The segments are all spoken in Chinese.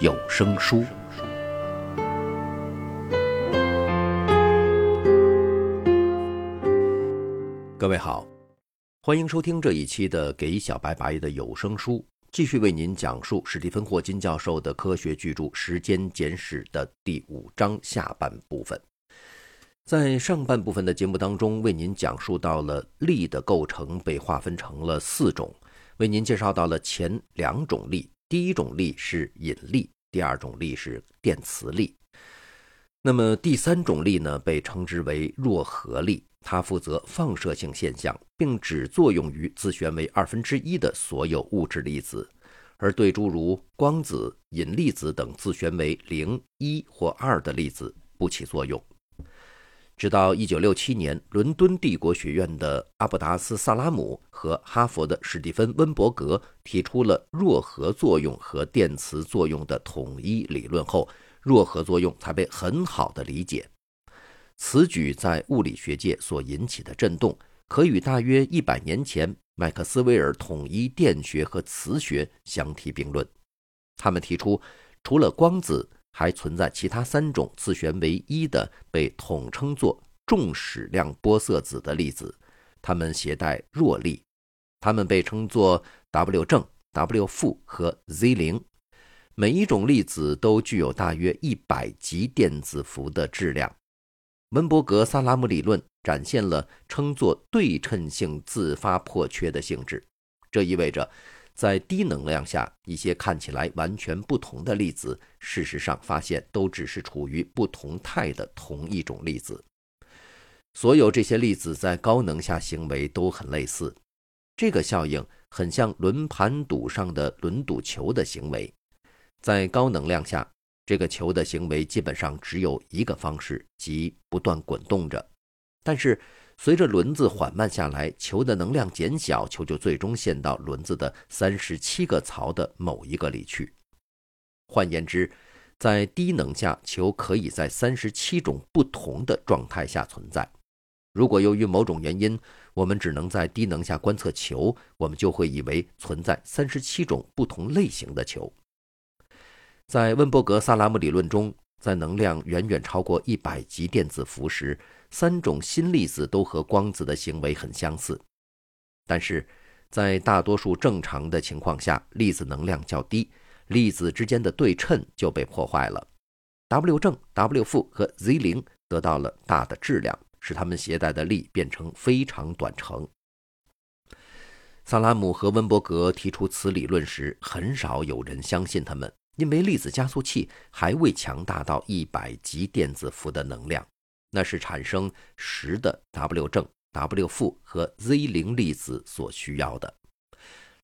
有声书。各位好，欢迎收听这一期的给小白白的有声书。继续为您讲述史蒂芬·霍金教授的科学巨著《时间简史》的第五章下半部分。在上半部分的节目当中，为您讲述到了力的构成被划分成了四种，为您介绍到了前两种力。第一种力是引力，第二种力是电磁力。那么第三种力呢，被称之为弱核力。它负责放射性现象，并只作用于自旋为二分之一的所有物质粒子，而对诸如光子、引力子等自旋为零、一或二的粒子不起作用。直到1967年，伦敦帝国学院的阿布达斯·萨拉姆和哈佛的史蒂芬·温伯格提出了弱核作用和电磁作用的统一理论后，弱核作用才被很好的理解。此举在物理学界所引起的震动，可与大约一百年前麦克斯韦尔统一电学和磁学相提并论。他们提出，除了光子，还存在其他三种自旋为一的被统称作重矢量玻色子的粒子，它们携带弱力，它们被称作 W 正、W 负和 Z 零。每一种粒子都具有大约一百级电子伏的质量。温伯格萨拉姆理论展现了称作对称性自发破缺的性质，这意味着，在低能量下，一些看起来完全不同的粒子，事实上发现都只是处于不同态的同一种粒子。所有这些粒子在高能下行为都很类似，这个效应很像轮盘赌上的轮赌球的行为，在高能量下。这个球的行为基本上只有一个方式，即不断滚动着。但是，随着轮子缓慢下来，球的能量减小，球就最终陷到轮子的三十七个槽的某一个里去。换言之，在低能下，球可以在三十七种不同的状态下存在。如果由于某种原因，我们只能在低能下观测球，我们就会以为存在三十七种不同类型的球。在温伯格萨拉姆理论中，在能量远远超过一百级电子伏时，三种新粒子都和光子的行为很相似。但是，在大多数正常的情况下，粒子能量较低，粒子之间的对称就被破坏了。W 正、W 负和 Z 零得到了大的质量，使它们携带的力变成非常短程。萨拉姆和温伯格提出此理论时，很少有人相信他们。因为粒子加速器还未强大到一百级电子伏的能量，那是产生十的 W 正、W 负和 Z 零粒子所需要的。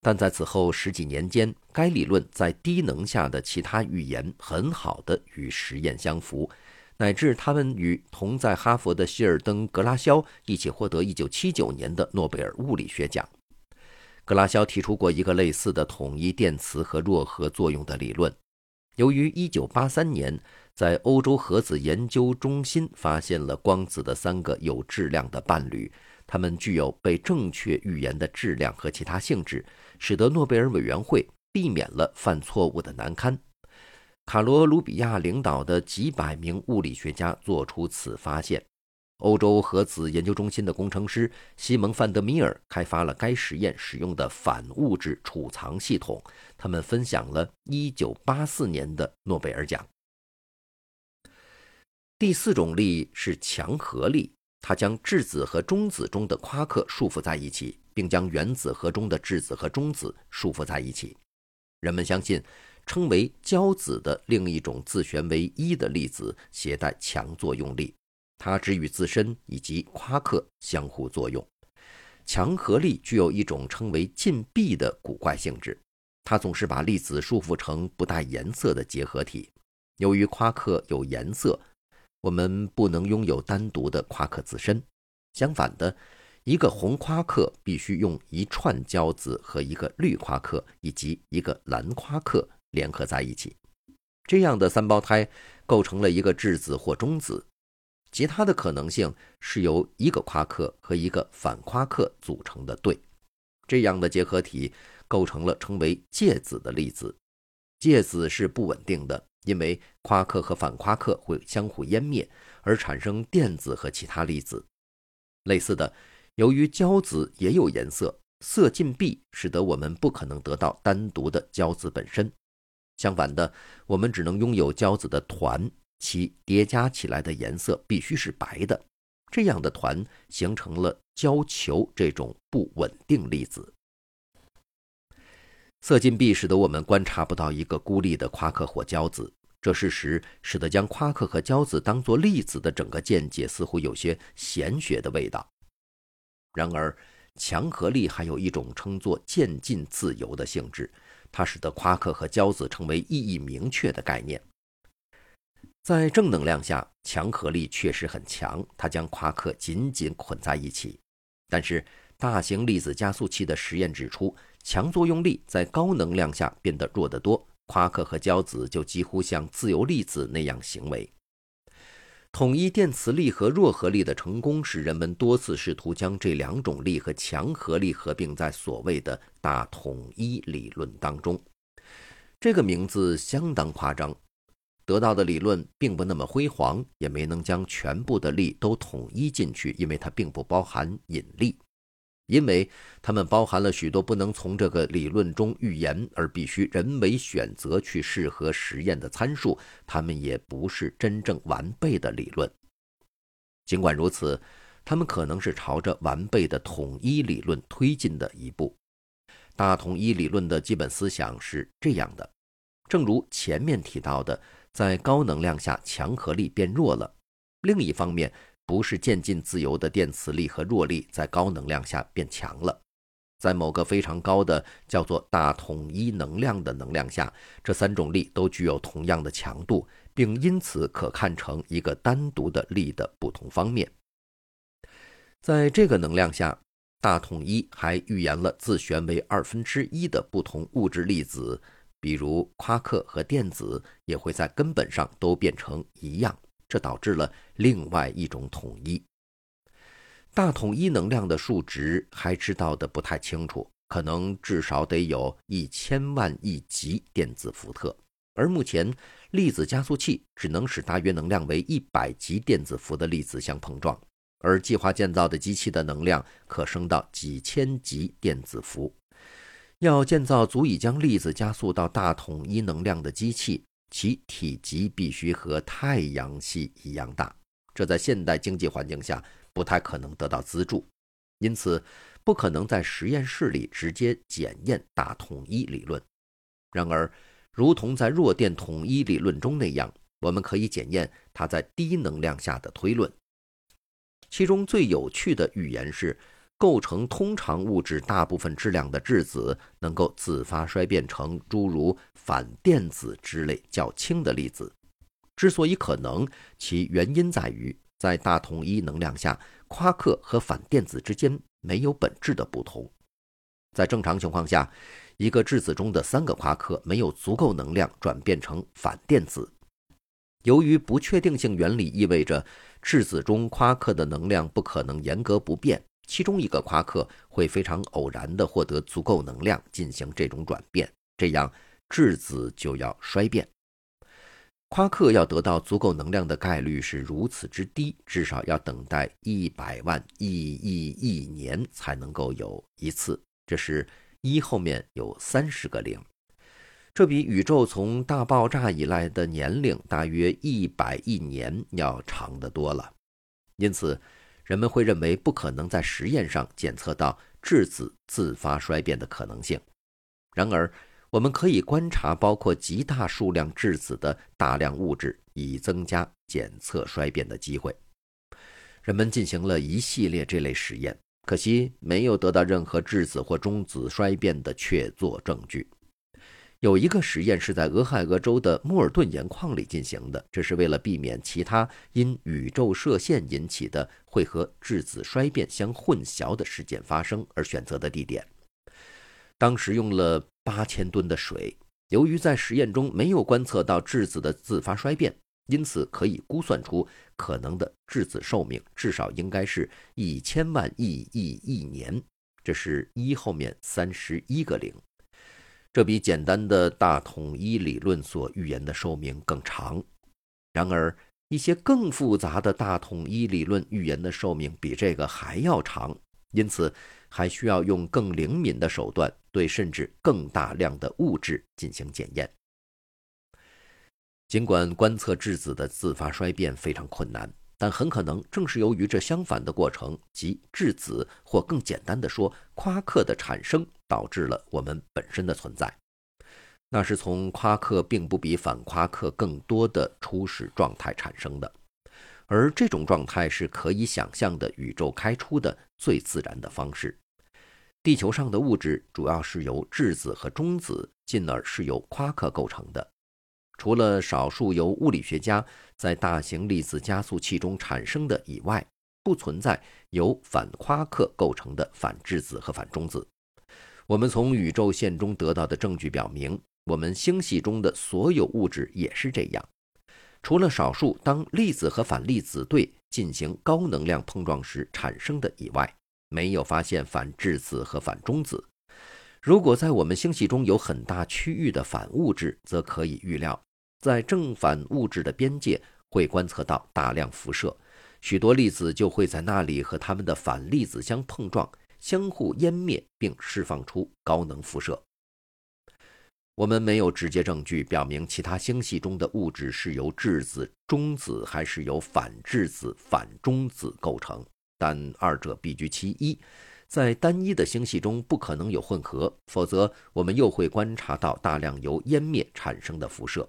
但在此后十几年间，该理论在低能下的其他预言很好的与实验相符，乃至他们与同在哈佛的希尔登·格拉肖一起获得1979年的诺贝尔物理学奖。格拉肖提出过一个类似的统一电磁和弱核作用的理论。由于1983年在欧洲核子研究中心发现了光子的三个有质量的伴侣，它们具有被正确预言的质量和其他性质，使得诺贝尔委员会避免了犯错误的难堪。卡罗·卢比亚领导的几百名物理学家做出此发现。欧洲核子研究中心的工程师西蒙·范德米尔开发了该实验使用的反物质储藏系统。他们分享了1984年的诺贝尔奖。第四种力是强核力，它将质子和中子中的夸克束缚在一起，并将原子核中的质子和中子束缚在一起。人们相信，称为胶子的另一种自旋为一的粒子携带强作用力。它只与自身以及夸克相互作用。强核力具有一种称为禁闭的古怪性质，它总是把粒子束缚成不带颜色的结合体。由于夸克有颜色，我们不能拥有单独的夸克自身。相反的，一个红夸克必须用一串胶子和一个绿夸克以及一个蓝夸克联合在一起。这样的三胞胎构成了一个质子或中子。其他的可能性是由一个夸克和一个反夸克组成的对。这样的结合体构成了称为介子的粒子。介子是不稳定的，因为夸克和反夸克会相互湮灭，而产生电子和其他粒子。类似的，由于胶子也有颜色，色禁闭使得我们不可能得到单独的胶子本身。相反的，我们只能拥有胶子的团，其叠加起来的颜色必须是白的。这样的团形成了胶球这种不稳定粒子。色禁闭使得我们观察不到一个孤立的夸克或胶子。这事实使得将夸克和胶子当作粒子的整个见解似乎有些玄学的味道。然而，强合力还有一种称作渐进自由的性质，它使得夸克和胶子成为意义明确的概念。在正能量下，强合力确实很强，它将夸克紧紧捆在一起。但是，大型粒子加速器的实验指出，强作用力在高能量下变得弱得多，夸克和胶子就几乎像自由粒子那样行为。统一电磁力和弱合力的成功，使人们多次试图将这两种力和强合力合并在所谓的大统一理论当中。这个名字相当夸张。得到的理论并不那么辉煌，也没能将全部的力都统一进去，因为它并不包含引力，因为它们包含了许多不能从这个理论中预言而必须人为选择去适合实验的参数，它们也不是真正完备的理论。尽管如此，它们可能是朝着完备的统一理论推进的一步。大统一理论的基本思想是这样的，正如前面提到的。在高能量下，强合力变弱了。另一方面，不是渐进自由的电磁力和弱力在高能量下变强了。在某个非常高的叫做大统一能量的能量下，这三种力都具有同样的强度，并因此可看成一个单独的力的不同方面。在这个能量下，大统一还预言了自旋为二分之一的不同物质粒子。比如夸克和电子也会在根本上都变成一样，这导致了另外一种统一。大统一能量的数值还知道的不太清楚，可能至少得有一千万亿级电子伏特，而目前粒子加速器只能使大约能量为一百级电子伏的粒子相碰撞，而计划建造的机器的能量可升到几千级电子伏。要建造足以将粒子加速到大统一能量的机器，其体积必须和太阳系一样大。这在现代经济环境下不太可能得到资助，因此不可能在实验室里直接检验大统一理论。然而，如同在弱电统一理论中那样，我们可以检验它在低能量下的推论。其中最有趣的预言是。构成通常物质大部分质量的质子能够自发衰变成诸如反电子之类较轻的粒子。之所以可能，其原因在于在大统一能量下，夸克和反电子之间没有本质的不同。在正常情况下，一个质子中的三个夸克没有足够能量转变成反电子。由于不确定性原理意味着质子中夸克的能量不可能严格不变。其中一个夸克会非常偶然地获得足够能量进行这种转变，这样质子就要衰变。夸克要得到足够能量的概率是如此之低，至少要等待一百万亿亿亿年才能够有一次。这是一后面有三十个零，这比宇宙从大爆炸以来的年龄大约一百亿年要长得多了。因此。人们会认为不可能在实验上检测到质子自发衰变的可能性。然而，我们可以观察包括极大数量质子的大量物质，以增加检测衰变的机会。人们进行了一系列这类实验，可惜没有得到任何质子或中子衰变的确凿证据。有一个实验是在俄亥俄州的莫尔顿盐矿里进行的，这是为了避免其他因宇宙射线引起的会和质子衰变相混淆的事件发生而选择的地点。当时用了八千吨的水，由于在实验中没有观测到质子的自发衰变，因此可以估算出可能的质子寿命至少应该是一千万亿亿亿年。这是一后面三十一个零。这比简单的大统一理论所预言的寿命更长。然而，一些更复杂的大统一理论预言的寿命比这个还要长，因此还需要用更灵敏的手段对甚至更大量的物质进行检验。尽管观测质子的自发衰变非常困难，但很可能正是由于这相反的过程，即质子或更简单的说，夸克的产生。导致了我们本身的存在，那是从夸克并不比反夸克更多的初始状态产生的，而这种状态是可以想象的宇宙开出的最自然的方式。地球上的物质主要是由质子和中子，进而是由夸克构成的。除了少数由物理学家在大型粒子加速器中产生的以外，不存在由反夸克构成的反质子和反中子。我们从宇宙线中得到的证据表明，我们星系中的所有物质也是这样，除了少数当粒子和反粒子对进行高能量碰撞时产生的以外，没有发现反质子和反中子。如果在我们星系中有很大区域的反物质，则可以预料，在正反物质的边界会观测到大量辐射，许多粒子就会在那里和它们的反粒子相碰撞。相互湮灭并释放出高能辐射。我们没有直接证据表明其他星系中的物质是由质子、中子还是由反质子、反中子构成，但二者必居其一。在单一的星系中不可能有混合，否则我们又会观察到大量由湮灭产生的辐射。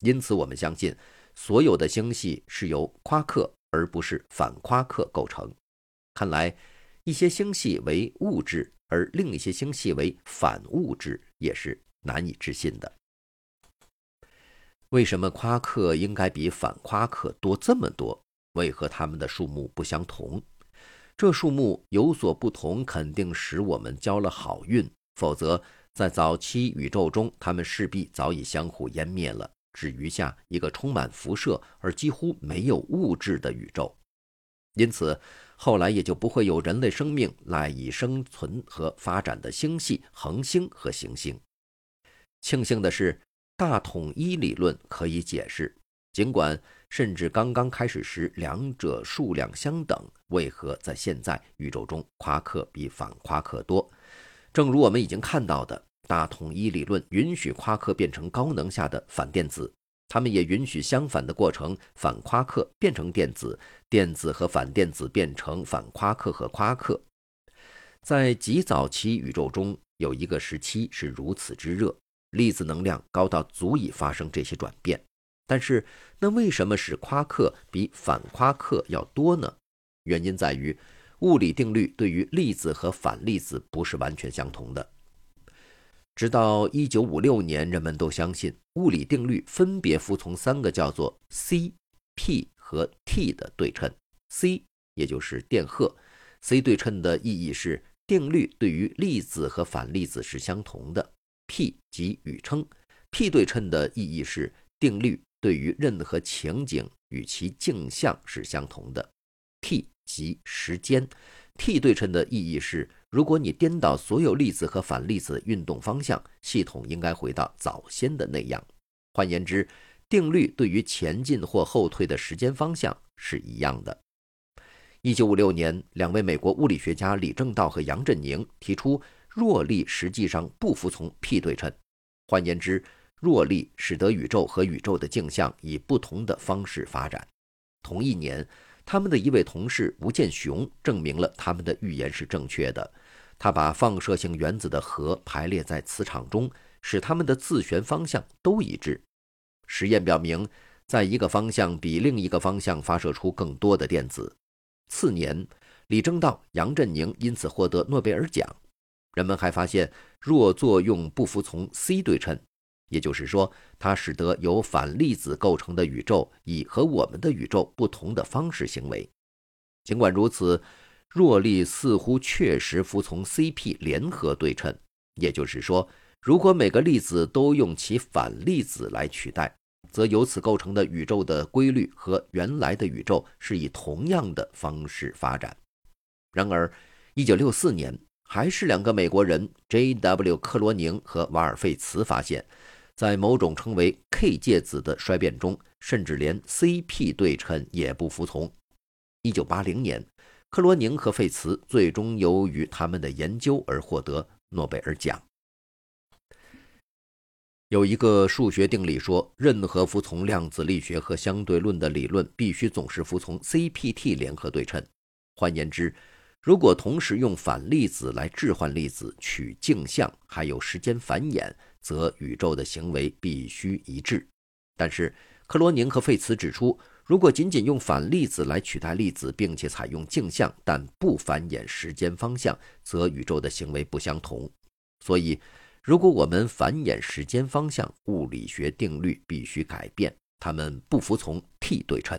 因此，我们相信所有的星系是由夸克而不是反夸克构成。看来。一些星系为物质，而另一些星系为反物质，也是难以置信的。为什么夸克应该比反夸克多这么多？为何它们的数目不相同？这数目有所不同，肯定使我们交了好运，否则在早期宇宙中，它们势必早已相互湮灭了，只余下一个充满辐射而几乎没有物质的宇宙。因此。后来也就不会有人类生命赖以生存和发展的星系、恒星和行星。庆幸的是，大统一理论可以解释，尽管甚至刚刚开始时两者数量相等，为何在现在宇宙中夸克比反夸克多？正如我们已经看到的，大统一理论允许夸克变成高能下的反电子。他们也允许相反的过程，反夸克变成电子，电子和反电子变成反夸克和夸克。在极早期宇宙中，有一个时期是如此之热，粒子能量高到足以发生这些转变。但是，那为什么使夸克比反夸克要多呢？原因在于，物理定律对于粒子和反粒子不是完全相同的。直到一九五六年，人们都相信物理定律分别服从三个叫做 C、P 和 T 的对称。C 也就是电荷，C 对称的意义是定律对于粒子和反粒子是相同的。P 即宇称，P 对称的意义是定律对于任何情景与其镜像是相同的。T 即时间，T 对称的意义是。如果你颠倒所有粒子和反粒子运动方向，系统应该回到早先的那样。换言之，定律对于前进或后退的时间方向是一样的。一九五六年，两位美国物理学家李政道和杨振宁提出，弱力实际上不服从 P 对称。换言之，弱力使得宇宙和宇宙的镜像以不同的方式发展。同一年，他们的一位同事吴建雄证明了他们的预言是正确的。他把放射性原子的核排列在磁场中，使它们的自旋方向都一致。实验表明，在一个方向比另一个方向发射出更多的电子。次年，李政道、杨振宁因此获得诺贝尔奖。人们还发现，弱作用不服从 C 对称，也就是说，它使得由反粒子构成的宇宙以和我们的宇宙不同的方式行为。尽管如此，弱力似乎确实服从 CP 联合对称，也就是说，如果每个粒子都用其反粒子来取代，则由此构成的宇宙的规律和原来的宇宙是以同样的方式发展。然而，1964年，还是两个美国人 J.W. 克罗宁和瓦尔费茨发现。在某种称为 K 介子的衰变中，甚至连 CP 对称也不服从。1980年，克罗宁和费茨最终由于他们的研究而获得诺贝尔奖。有一个数学定理说，任何服从量子力学和相对论的理论必须总是服从 CPT 联合对称。换言之，如果同时用反粒子来置换粒子、取镜像，还有时间繁衍。则宇宙的行为必须一致，但是克罗宁和费茨指出，如果仅仅用反粒子来取代粒子，并且采用镜像但不繁衍时间方向，则宇宙的行为不相同。所以，如果我们繁衍时间方向，物理学定律必须改变，它们不服从 T 对称。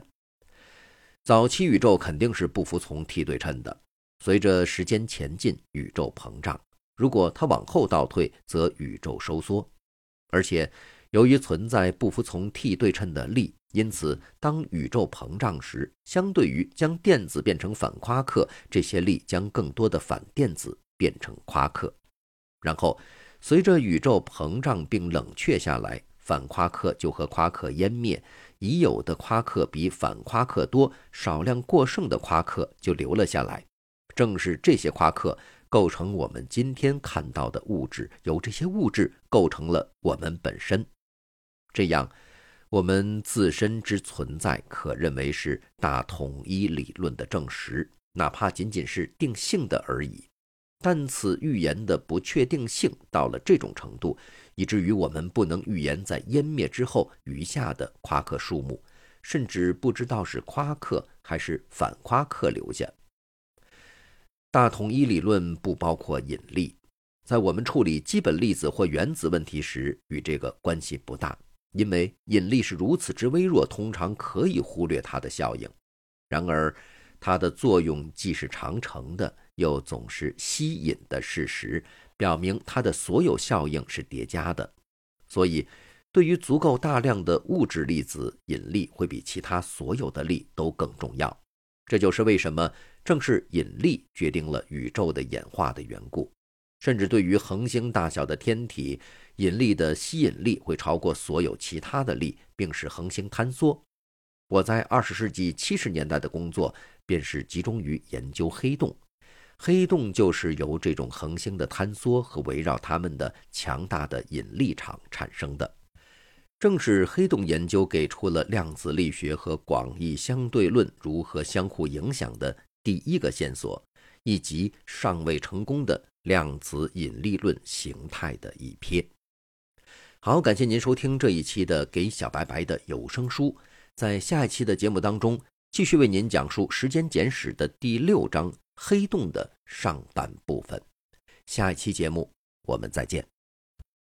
早期宇宙肯定是不服从 T 对称的。随着时间前进，宇宙膨胀。如果它往后倒退，则宇宙收缩，而且由于存在不服从 T 对称的力，因此当宇宙膨胀时，相对于将电子变成反夸克，这些力将更多的反电子变成夸克。然后，随着宇宙膨胀并冷却下来，反夸克就和夸克湮灭，已有的夸克比反夸克多，少量过剩的夸克就留了下来。正是这些夸克。构成我们今天看到的物质，由这些物质构成了我们本身。这样，我们自身之存在可认为是大统一理论的证实，哪怕仅仅是定性的而已。但此预言的不确定性到了这种程度，以至于我们不能预言在湮灭之后余下的夸克数目，甚至不知道是夸克还是反夸克留下。大统一理论不包括引力，在我们处理基本粒子或原子问题时，与这个关系不大，因为引力是如此之微弱，通常可以忽略它的效应。然而，它的作用既是长程的，又总是吸引的事实，表明它的所有效应是叠加的。所以，对于足够大量的物质粒子，引力会比其他所有的力都更重要。这就是为什么。正是引力决定了宇宙的演化的缘故，甚至对于恒星大小的天体，引力的吸引力会超过所有其他的力，并使恒星坍缩。我在二十世纪七十年代的工作便是集中于研究黑洞，黑洞就是由这种恒星的坍缩和围绕它们的强大的引力场产生的。正是黑洞研究给出了量子力学和广义相对论如何相互影响的。第一个线索，以及尚未成功的量子引力论形态的一篇。好，感谢您收听这一期的《给小白白的有声书》。在下一期的节目当中，继续为您讲述《时间简史》的第六章黑洞的上半部分。下一期节目，我们再见。